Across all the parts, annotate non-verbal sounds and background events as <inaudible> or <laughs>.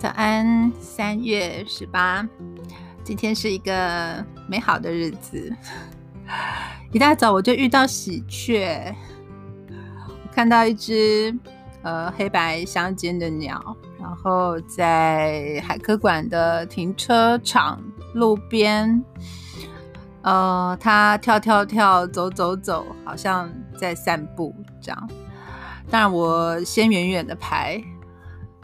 早安，三月十八，今天是一个美好的日子。一大早我就遇到喜鹊，我看到一只呃黑白相间的鸟，然后在海科馆的停车场路边，呃，它跳跳跳，走走走，好像在散步这样。当然，我先远远的拍。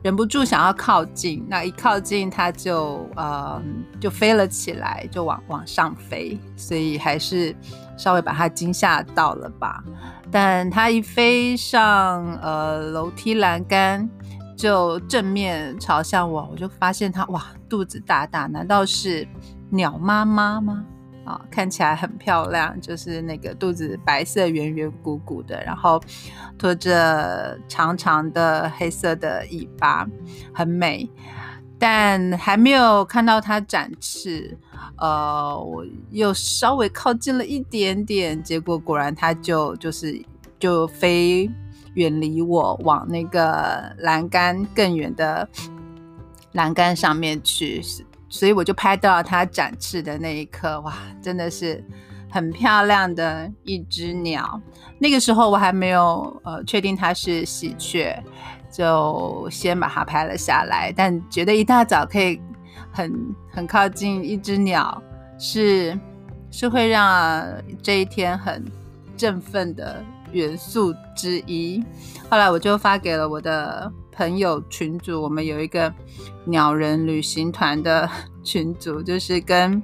忍不住想要靠近，那一靠近它就呃就飞了起来，就往往上飞，所以还是稍微把它惊吓到了吧。但它一飞上呃楼梯栏杆，就正面朝向我，我就发现它哇肚子大大，难道是鸟妈妈吗？啊，看起来很漂亮，就是那个肚子白色、圆圆鼓鼓的，然后拖着长长的黑色的尾巴，很美。但还没有看到它展翅，呃，我又稍微靠近了一点点，结果果然它就就是就飞远离我，往那个栏杆更远的栏杆上面去。所以我就拍到了它展翅的那一刻，哇，真的是很漂亮的一只鸟。那个时候我还没有呃确定它是喜鹊，就先把它拍了下来。但觉得一大早可以很很靠近一只鸟，是是会让这一天很振奋的元素之一。后来我就发给了我的。朋友群组，我们有一个鸟人旅行团的 <laughs> 群组，就是跟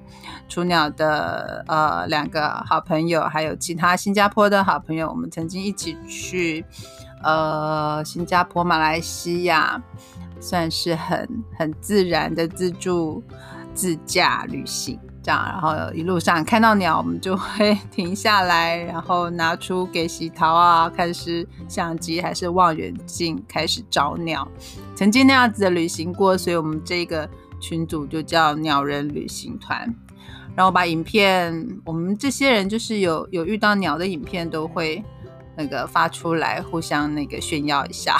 雏鸟的呃两个好朋友，还有其他新加坡的好朋友，我们曾经一起去呃新加坡、马来西亚，算是很很自然的自助自驾旅行。这样，然后一路上看到鸟，我们就会 <laughs> 停下来，然后拿出给喜桃啊，看是相机还是望远镜，开始找鸟。曾经那样子的旅行过，所以我们这个群组就叫鸟人旅行团。然后把影片，我们这些人就是有有遇到鸟的影片，都会那个发出来，互相那个炫耀一下。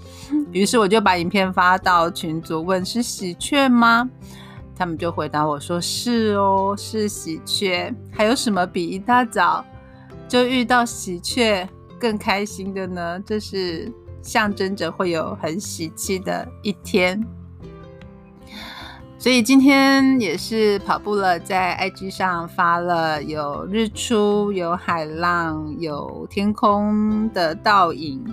<laughs> 于是我就把影片发到群组，问是喜鹊吗？他们就回答我说：“是哦，是喜鹊。还有什么比一大早就遇到喜鹊更开心的呢？这是象征着会有很喜气的一天。所以今天也是跑步了，在 IG 上发了有日出、有海浪、有天空的倒影。”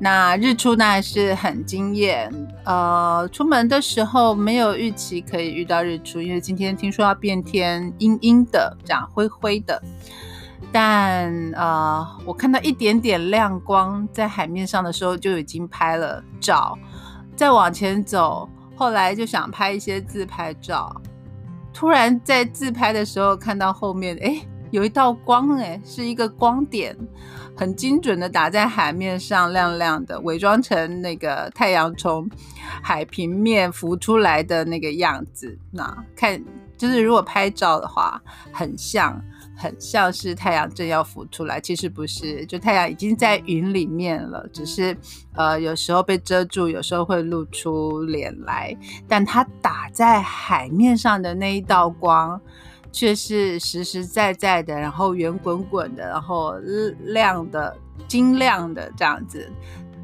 那日出呢是很惊艳，呃，出门的时候没有预期可以遇到日出，因为今天听说要变天，阴阴的，这样灰灰的。但呃，我看到一点点亮光在海面上的时候，就已经拍了照。再往前走，后来就想拍一些自拍照，突然在自拍的时候看到后面，哎。有一道光，哎，是一个光点，很精准的打在海面上，亮亮的，伪装成那个太阳从海平面浮出来的那个样子。那看，就是如果拍照的话，很像，很像是太阳正要浮出来，其实不是，就太阳已经在云里面了，只是呃，有时候被遮住，有时候会露出脸来，但它打在海面上的那一道光。却是实实在在的，然后圆滚滚的，然后亮的、晶亮的这样子，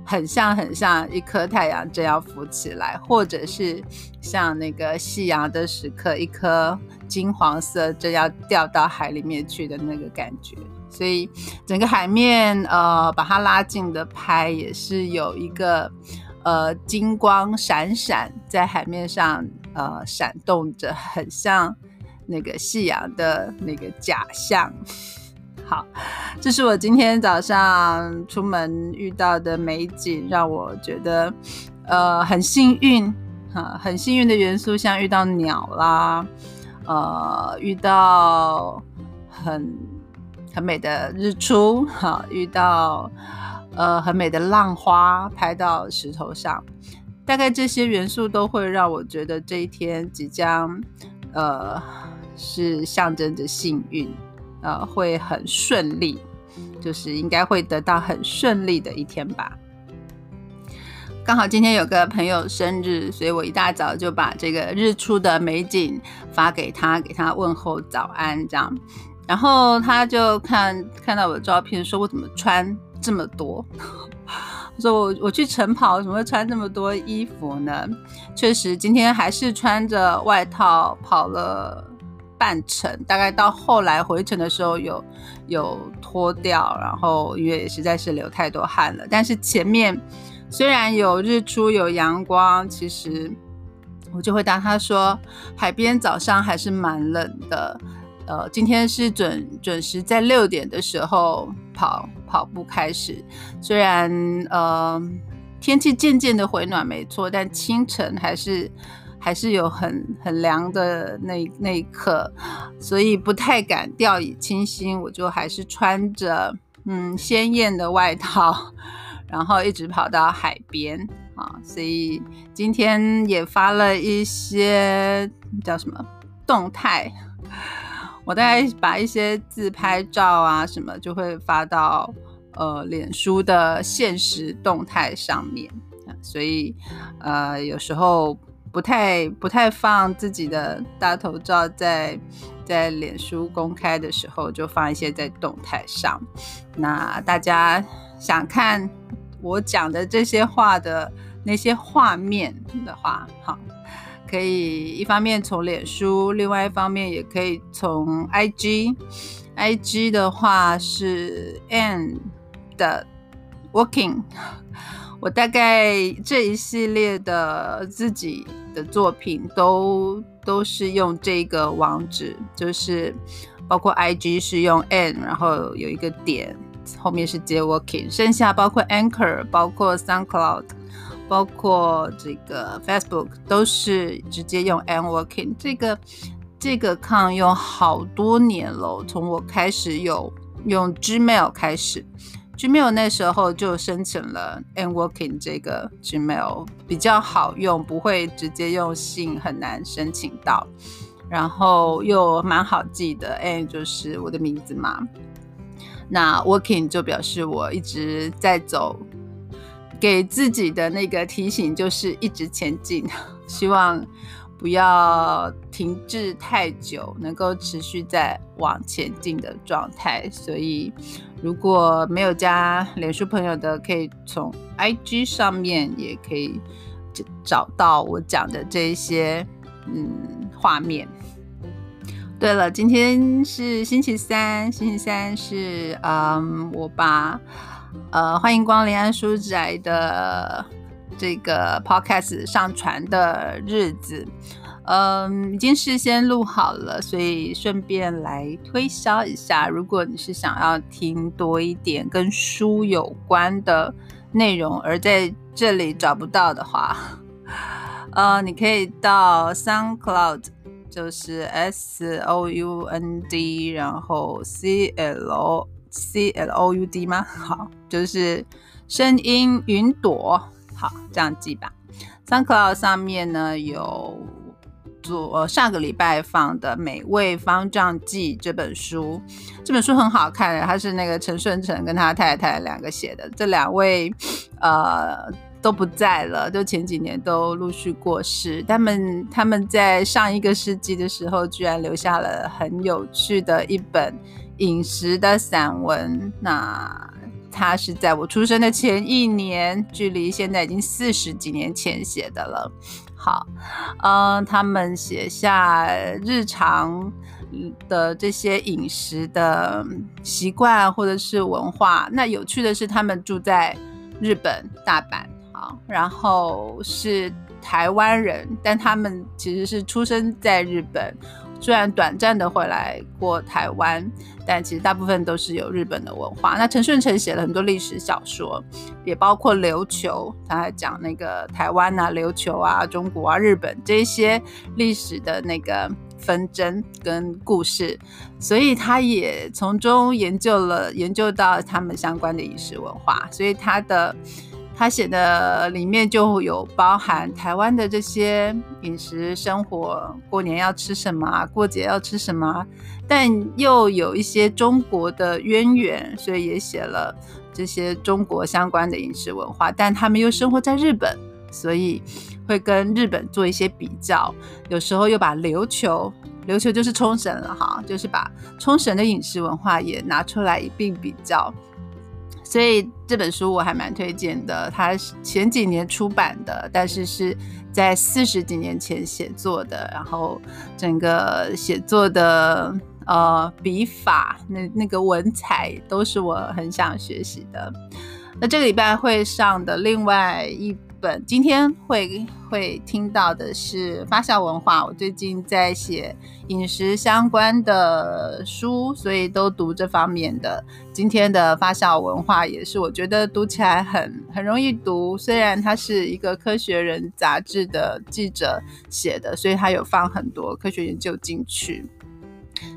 很像很像一颗太阳正要浮起来，或者是像那个夕阳的时刻，一颗金黄色正要掉到海里面去的那个感觉。所以整个海面，呃，把它拉近的拍，也是有一个呃金光闪闪在海面上，呃，闪动着，很像。那个夕阳的那个假象，好，这是我今天早上出门遇到的美景，让我觉得呃很幸运啊，很幸运的元素，像遇到鸟啦，呃，遇到很很美的日出，哈，遇到呃很美的浪花拍到石头上，大概这些元素都会让我觉得这一天即将呃。是象征着幸运，呃，会很顺利，就是应该会得到很顺利的一天吧。刚好今天有个朋友生日，所以我一大早就把这个日出的美景发给他，给他问候早安这样。然后他就看看到我的照片，说我怎么穿这么多？<laughs> 说我我去晨跑，怎么会穿这么多衣服呢？确实，今天还是穿着外套跑了半程，大概到后来回程的时候有有脱掉，然后因为实在是流太多汗了。但是前面虽然有日出有阳光，其实我就会答他说，海边早上还是蛮冷的。呃，今天是准准时在六点的时候跑跑步开始，虽然呃天气渐渐的回暖，没错，但清晨还是还是有很很凉的那那一刻，所以不太敢掉以轻心，我就还是穿着嗯鲜艳的外套，<laughs> 然后一直跑到海边。啊，所以今天也发了一些叫什么动态。我大概把一些自拍照啊什么就会发到呃脸书的现实动态上面，所以呃有时候不太不太放自己的大头照在在脸书公开的时候，就放一些在动态上。那大家想看我讲的这些话的那些画面的话，好。可以一方面从脸书，另外一方面也可以从 IG。IG 的话是 N 的 Working。<laughs> 我大概这一系列的自己的作品都都是用这个网址，就是包括 IG 是用 N，然后有一个点，后面是接 Working。剩下包括 Anchor，包括 SoundCloud。包括这个 Facebook 都是直接用 Anworking 这个这个抗用好多年了，从我开始有用 Gmail 开始，Gmail 那时候就申请了 Anworking 这个 Gmail 比较好用，不会直接用信很难申请到，然后又蛮好记的，n 就是我的名字嘛，那 Working 就表示我一直在走。给自己的那个提醒就是一直前进，<laughs> 希望不要停滞太久，能够持续在往前进的状态。所以，如果没有加脸书朋友的，可以从 IG 上面也可以找到我讲的这些嗯画面。对了，今天是星期三，星期三是嗯我把。呃，欢迎光临安书宅的这个 podcast 上传的日子，嗯，已经事先录好了，所以顺便来推销一下。如果你是想要听多一点跟书有关的内容，而在这里找不到的话，呃，你可以到 SoundCloud，就是 S O U N D，然后 C L。C L O U D 吗？<laughs> 好，就是声音云朵。好，这样记吧。SoundCloud 上面呢有昨上个礼拜放的《美味方丈记》这本书，这本书很好看，它是那个陈顺成跟他太太两个写的。这两位呃都不在了，就前几年都陆续过世。他们他们在上一个世纪的时候，居然留下了很有趣的一本。饮食的散文，那他是在我出生的前一年，距离现在已经四十几年前写的了。好，嗯，他们写下日常的这些饮食的习惯或者是文化。那有趣的是，他们住在日本大阪，好，然后是台湾人，但他们其实是出生在日本。虽然短暂的回来过台湾，但其实大部分都是有日本的文化。那陈顺成写了很多历史小说，也包括琉球，他还讲那个台湾啊、琉球啊、中国啊、日本这些历史的那个纷争跟故事，所以他也从中研究了研究到他们相关的饮食文化。所以他的他写的里面就有包含台湾的这些饮食生活，过年要吃什么，过节要吃什么，但又有一些中国的渊源，所以也写了这些中国相关的饮食文化。但他们又生活在日本，所以会跟日本做一些比较，有时候又把琉球，琉球就是冲绳了哈，就是把冲绳的饮食文化也拿出来一并比较。所以这本书我还蛮推荐的，它前几年出版的，但是是在四十几年前写作的，然后整个写作的呃笔法，那那个文采都是我很想学习的。那这个礼拜会上的另外一。今天会会听到的是发酵文化。我最近在写饮食相关的书，所以都读这方面的。今天的发酵文化也是我觉得读起来很很容易读，虽然它是一个科学人杂志的记者写的，所以他有放很多科学研究进去。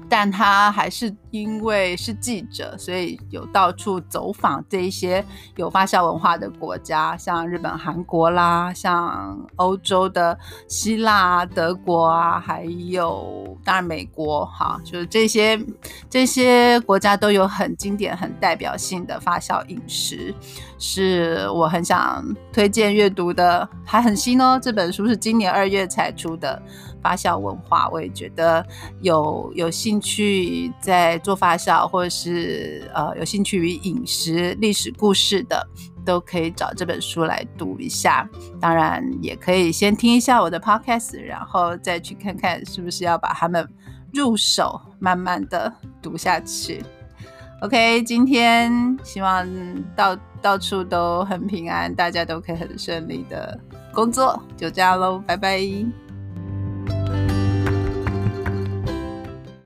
但他还是因为是记者，所以有到处走访这一些有发酵文化的国家，像日本、韩国啦，像欧洲的希腊、德国啊，还有当然美国哈，就是这些这些国家都有很经典、很代表性的发酵饮食，是我很想推荐阅读的，还很新哦。这本书是今年二月才出的。发酵文化，我也觉得有有兴趣在做发酵，或者是呃有兴趣于饮食历史故事的，都可以找这本书来读一下。当然，也可以先听一下我的 podcast，然后再去看看是不是要把它们入手，慢慢的读下去。OK，今天希望到到处都很平安，大家都可以很顺利的工作，就这样喽，拜拜。